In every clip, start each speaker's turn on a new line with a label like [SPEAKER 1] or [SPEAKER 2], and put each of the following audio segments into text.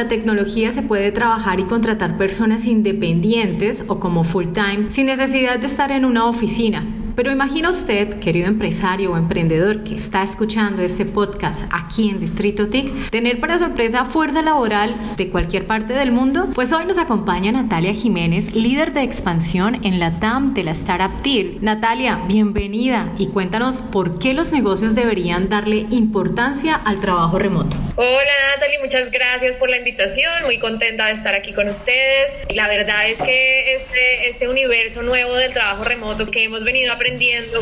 [SPEAKER 1] la tecnología se puede trabajar y contratar personas independientes o como full time sin necesidad de estar en una oficina. Pero imagina usted, querido empresario o emprendedor que está escuchando este podcast aquí en Distrito TIC, tener para su empresa fuerza laboral de cualquier parte del mundo. Pues hoy nos acompaña Natalia Jiménez, líder de expansión en la TAM de la Startup TIR. Natalia, bienvenida y cuéntanos por qué los negocios deberían darle importancia al trabajo remoto.
[SPEAKER 2] Hola Natalia, muchas gracias por la invitación, muy contenta de estar aquí con ustedes. La verdad es que este, este universo nuevo del trabajo remoto que hemos venido aprendiendo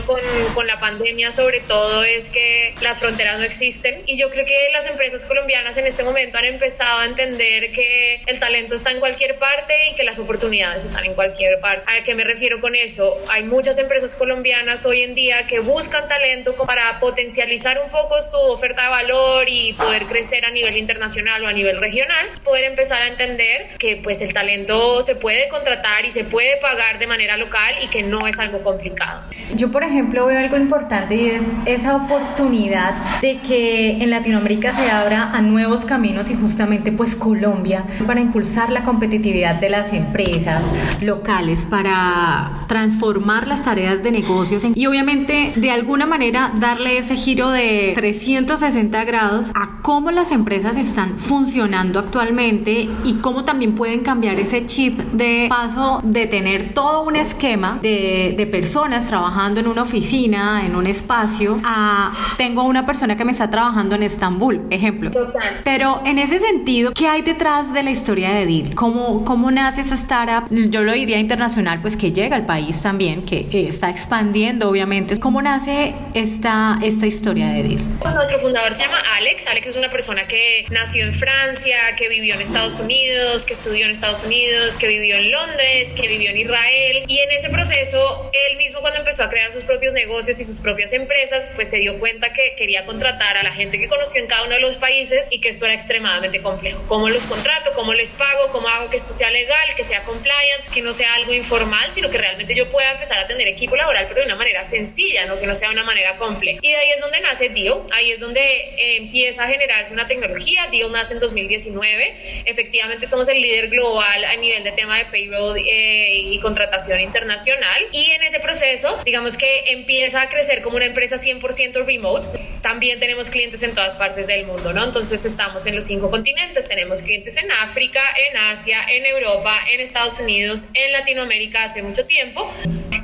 [SPEAKER 2] con, con la pandemia sobre todo es que las fronteras no existen y yo creo que las empresas colombianas en este momento han empezado a entender que el talento está en cualquier parte y que las oportunidades están en cualquier parte. ¿A qué me refiero con eso? Hay muchas empresas colombianas hoy en día que buscan talento para potencializar un poco su oferta de valor y poder crecer a nivel internacional o a nivel regional, poder empezar a entender que pues el talento se puede contratar y se puede pagar de manera local y que no es algo complicado.
[SPEAKER 1] Yo, por ejemplo, veo algo importante y es esa oportunidad de que en Latinoamérica se abra a nuevos caminos y justamente pues Colombia para impulsar la competitividad de las empresas locales, para transformar las tareas de negocios y obviamente de alguna manera darle ese giro de 360 grados a cómo las empresas están funcionando actualmente y cómo también pueden cambiar ese chip de paso de tener todo un esquema de, de personas trabajando trabajando en una oficina, en un espacio, a tengo una persona que me está trabajando en Estambul, ejemplo.
[SPEAKER 2] Total.
[SPEAKER 1] Pero en ese sentido, ¿qué hay detrás de la historia de Deal? ¿Cómo, cómo nace esa startup? Yo lo diría internacional, pues que llega al país también, que está expandiendo, obviamente. ¿Cómo nace esta, esta historia de Deal?
[SPEAKER 2] Nuestro fundador se llama Alex. Alex es una persona que nació en Francia, que vivió en Estados Unidos, que estudió en Estados Unidos, que vivió en Londres, que vivió en Israel. Y en ese proceso, él mismo cuando empezó empezó a crear sus propios negocios y sus propias empresas, pues se dio cuenta que quería contratar a la gente que conoció en cada uno de los países y que esto era extremadamente complejo. ¿Cómo los contrato? ¿Cómo les pago? ¿Cómo hago que esto sea legal? Que sea compliant, que no sea algo informal, sino que realmente yo pueda empezar a tener equipo laboral, pero de una manera sencilla, no que no sea de una manera compleja. Y de ahí es donde nace Dio, ahí es donde eh, empieza a generarse una tecnología. Dio nace en 2019. Efectivamente, somos el líder global a nivel de tema de payroll eh, y contratación internacional. Y en ese proceso digamos que empieza a crecer como una empresa 100% remote. También tenemos clientes en todas partes del mundo, ¿no? Entonces estamos en los cinco continentes, tenemos clientes en África, en Asia, en Europa, en Estados Unidos, en Latinoamérica hace mucho tiempo.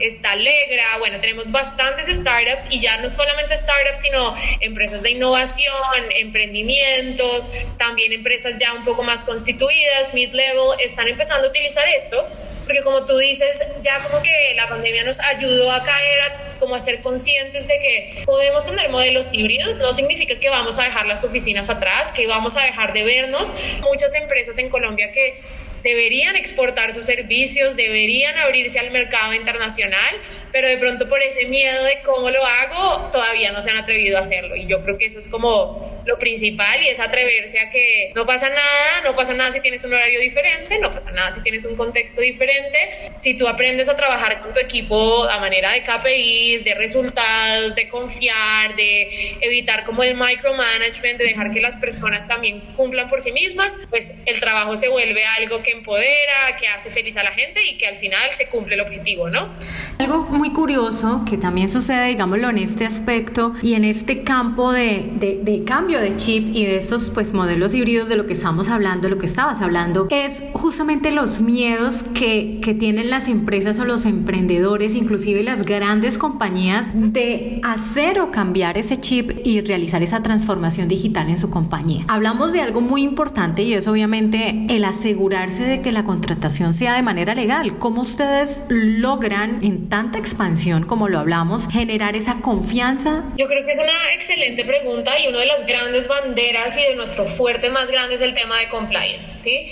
[SPEAKER 2] Está Alegra, bueno, tenemos bastantes startups y ya no solamente startups, sino empresas de innovación, emprendimientos, también empresas ya un poco más constituidas, mid-level, están empezando a utilizar esto porque como tú dices, ya como que la pandemia nos ayudó a caer a como a ser conscientes de que podemos tener modelos híbridos, no significa que vamos a dejar las oficinas atrás, que vamos a dejar de vernos. Muchas empresas en Colombia que deberían exportar sus servicios, deberían abrirse al mercado internacional, pero de pronto por ese miedo de cómo lo hago, todavía no se han atrevido a hacerlo. Y yo creo que eso es como lo principal y es atreverse a que no pasa nada, no pasa nada si tienes un horario diferente, no pasa nada si tienes un contexto diferente. Si tú aprendes a trabajar con tu equipo a manera de KPIs, de resultados, de confiar, de evitar como el micromanagement, de dejar que las personas también cumplan por sí mismas, pues el trabajo se vuelve algo que empodera, que hace feliz a la gente y que al final se cumple el objetivo, ¿no?
[SPEAKER 1] Algo muy curioso que también sucede, digámoslo, en este aspecto y en este campo de, de, de cambio de chip y de esos pues modelos híbridos de lo que estamos hablando, lo que estabas hablando, es justamente los miedos que, que tienen las empresas o los emprendedores, inclusive las grandes compañías, de hacer o cambiar ese chip y realizar esa transformación digital en su compañía. Hablamos de algo muy importante y es obviamente el asegurarse de que la contratación sea de manera legal. ¿Cómo ustedes logran en tanta expansión como lo hablamos generar esa confianza?
[SPEAKER 2] Yo creo que es una excelente pregunta y una de las grandes banderas y de nuestro fuerte más grande es el tema de compliance, ¿sí?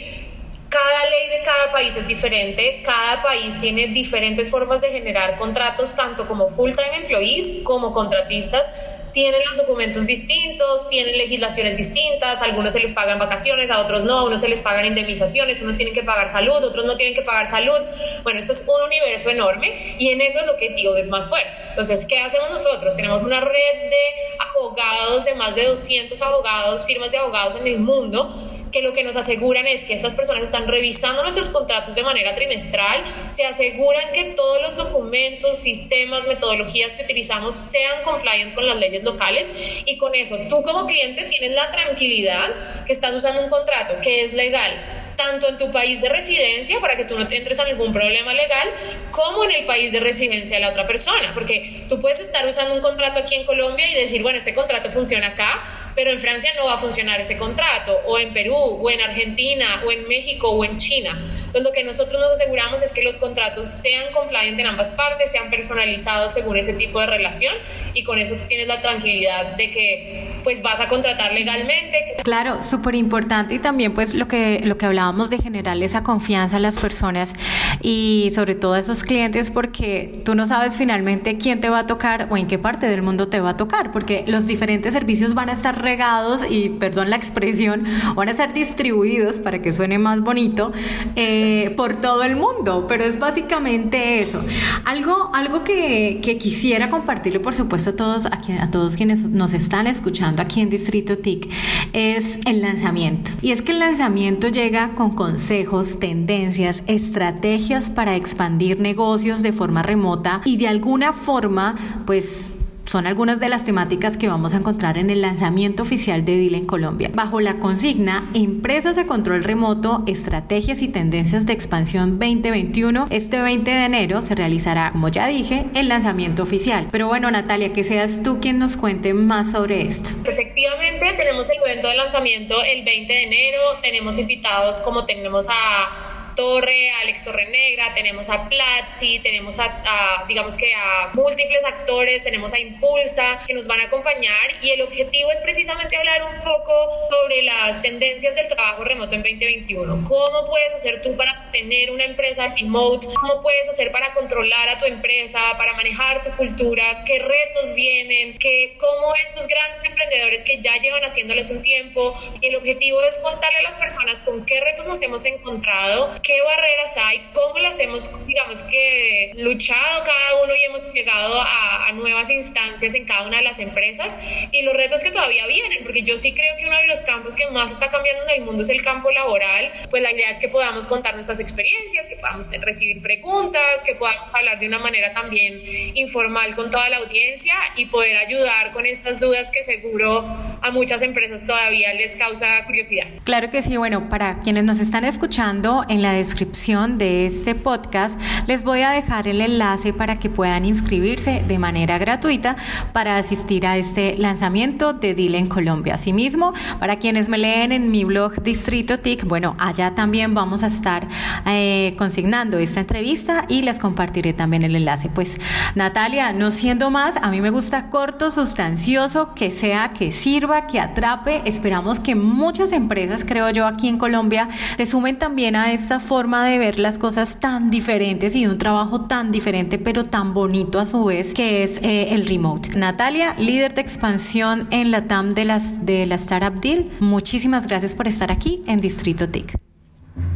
[SPEAKER 2] Cada ley de cada país es diferente, cada país tiene diferentes formas de generar contratos, tanto como full-time employees como contratistas tienen los documentos distintos, tienen legislaciones distintas, a algunos se les pagan vacaciones, a otros no, a unos se les pagan indemnizaciones, unos tienen que pagar salud, otros no tienen que pagar salud. Bueno, esto es un universo enorme y en eso es lo que digo es más fuerte. Entonces, ¿qué hacemos nosotros? Tenemos una red de abogados, de más de 200 abogados, firmas de abogados en el mundo que lo que nos aseguran es que estas personas están revisando nuestros contratos de manera trimestral, se aseguran que todos los documentos, sistemas, metodologías que utilizamos sean compliant con las leyes locales y con eso tú como cliente tienes la tranquilidad que estás usando un contrato que es legal tanto en tu país de residencia para que tú no te entres en ningún problema legal, como en el país de residencia de la otra persona, porque tú puedes estar usando un contrato aquí en Colombia y decir, bueno, este contrato funciona acá, pero en Francia no va a funcionar ese contrato, o en Perú, o en Argentina, o en México, o en China. Entonces, lo que nosotros nos aseguramos es que los contratos sean compliant en ambas partes, sean personalizados según ese tipo de relación, y con eso tú tienes la tranquilidad de que pues vas a contratar legalmente.
[SPEAKER 1] Claro, súper importante y también pues lo que, lo que hablábamos de generarle esa confianza a las personas y sobre todo a esos clientes porque tú no sabes finalmente quién te va a tocar o en qué parte del mundo te va a tocar, porque los diferentes servicios van a estar regados y, perdón la expresión, van a ser distribuidos para que suene más bonito eh, por todo el mundo, pero es básicamente eso. Algo, algo que, quisiera compartirle, por supuesto, a todos, a, a todos quienes nos están escuchando aquí en Distrito TIC es el lanzamiento. Y es que el lanzamiento llega con consejos, tendencias, estrategias para expandir negocios de forma remota y de alguna forma, pues son algunas de las temáticas que vamos a encontrar en el lanzamiento oficial de DIL en Colombia. Bajo la consigna Empresas de Control Remoto, Estrategias y Tendencias de Expansión 2021, este 20 de enero se realizará, como ya dije, el lanzamiento oficial. Pero bueno, Natalia, que seas tú quien nos cuente más sobre esto.
[SPEAKER 2] Efectivamente, tenemos el evento de lanzamiento el 20 de enero, tenemos invitados como tenemos a Torre, Alex Torrenegra, tenemos a Platzi, tenemos a, digamos que a múltiples actores, tenemos a Impulsa que nos van a acompañar y el objetivo es precisamente hablar un poco sobre las tendencias del trabajo remoto en 2021. ¿Cómo puedes hacer tú para tener una empresa remote? ¿Cómo puedes hacer para controlar a tu empresa, para manejar tu cultura? ¿Qué retos vienen? ¿Qué, ¿Cómo estos grandes emprendedores que ya llevan haciéndoles un tiempo? El objetivo es contarle a las personas con qué retos nos hemos encontrado qué barreras hay, cómo las hemos, digamos que, luchado cada uno y hemos llegado a, a, nuevas instancias en cada una de las empresas y los retos que todavía vienen, porque yo sí creo que uno de los campos que más está cambiando en el mundo es el campo laboral, pues la idea es que podamos contar nuestras experiencias, que podamos recibir preguntas, que podamos hablar de una manera también informal con toda la audiencia y poder ayudar con estas dudas que seguro a muchas empresas todavía les causa curiosidad.
[SPEAKER 1] Claro que sí, bueno, para quienes nos están escuchando en la descripción de este podcast les voy a dejar el enlace para que puedan inscribirse de manera gratuita para asistir a este lanzamiento de Dile en Colombia. Asimismo, para quienes me leen en mi blog Distrito TIC, bueno, allá también vamos a estar eh, consignando esta entrevista y les compartiré también el enlace. Pues Natalia, no siendo más, a mí me gusta corto, sustancioso, que sea, que sirva, que atrape. Esperamos que muchas empresas, creo yo, aquí en Colombia, se sumen también a esta forma de ver las cosas tan diferentes y de un trabajo tan diferente pero tan bonito a su vez que es eh, el remote. Natalia, líder de expansión en la TAM de, las, de la Startup Deal, muchísimas gracias por estar aquí en Distrito TIC.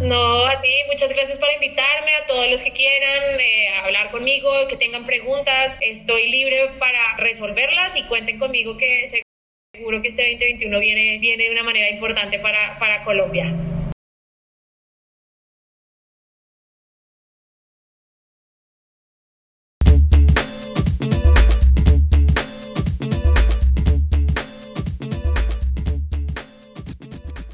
[SPEAKER 2] No, a ti, muchas gracias por invitarme, a todos los que quieran eh, hablar conmigo, que tengan preguntas, estoy libre para resolverlas y cuenten conmigo que seguro que este 2021 viene, viene de una manera importante para, para Colombia.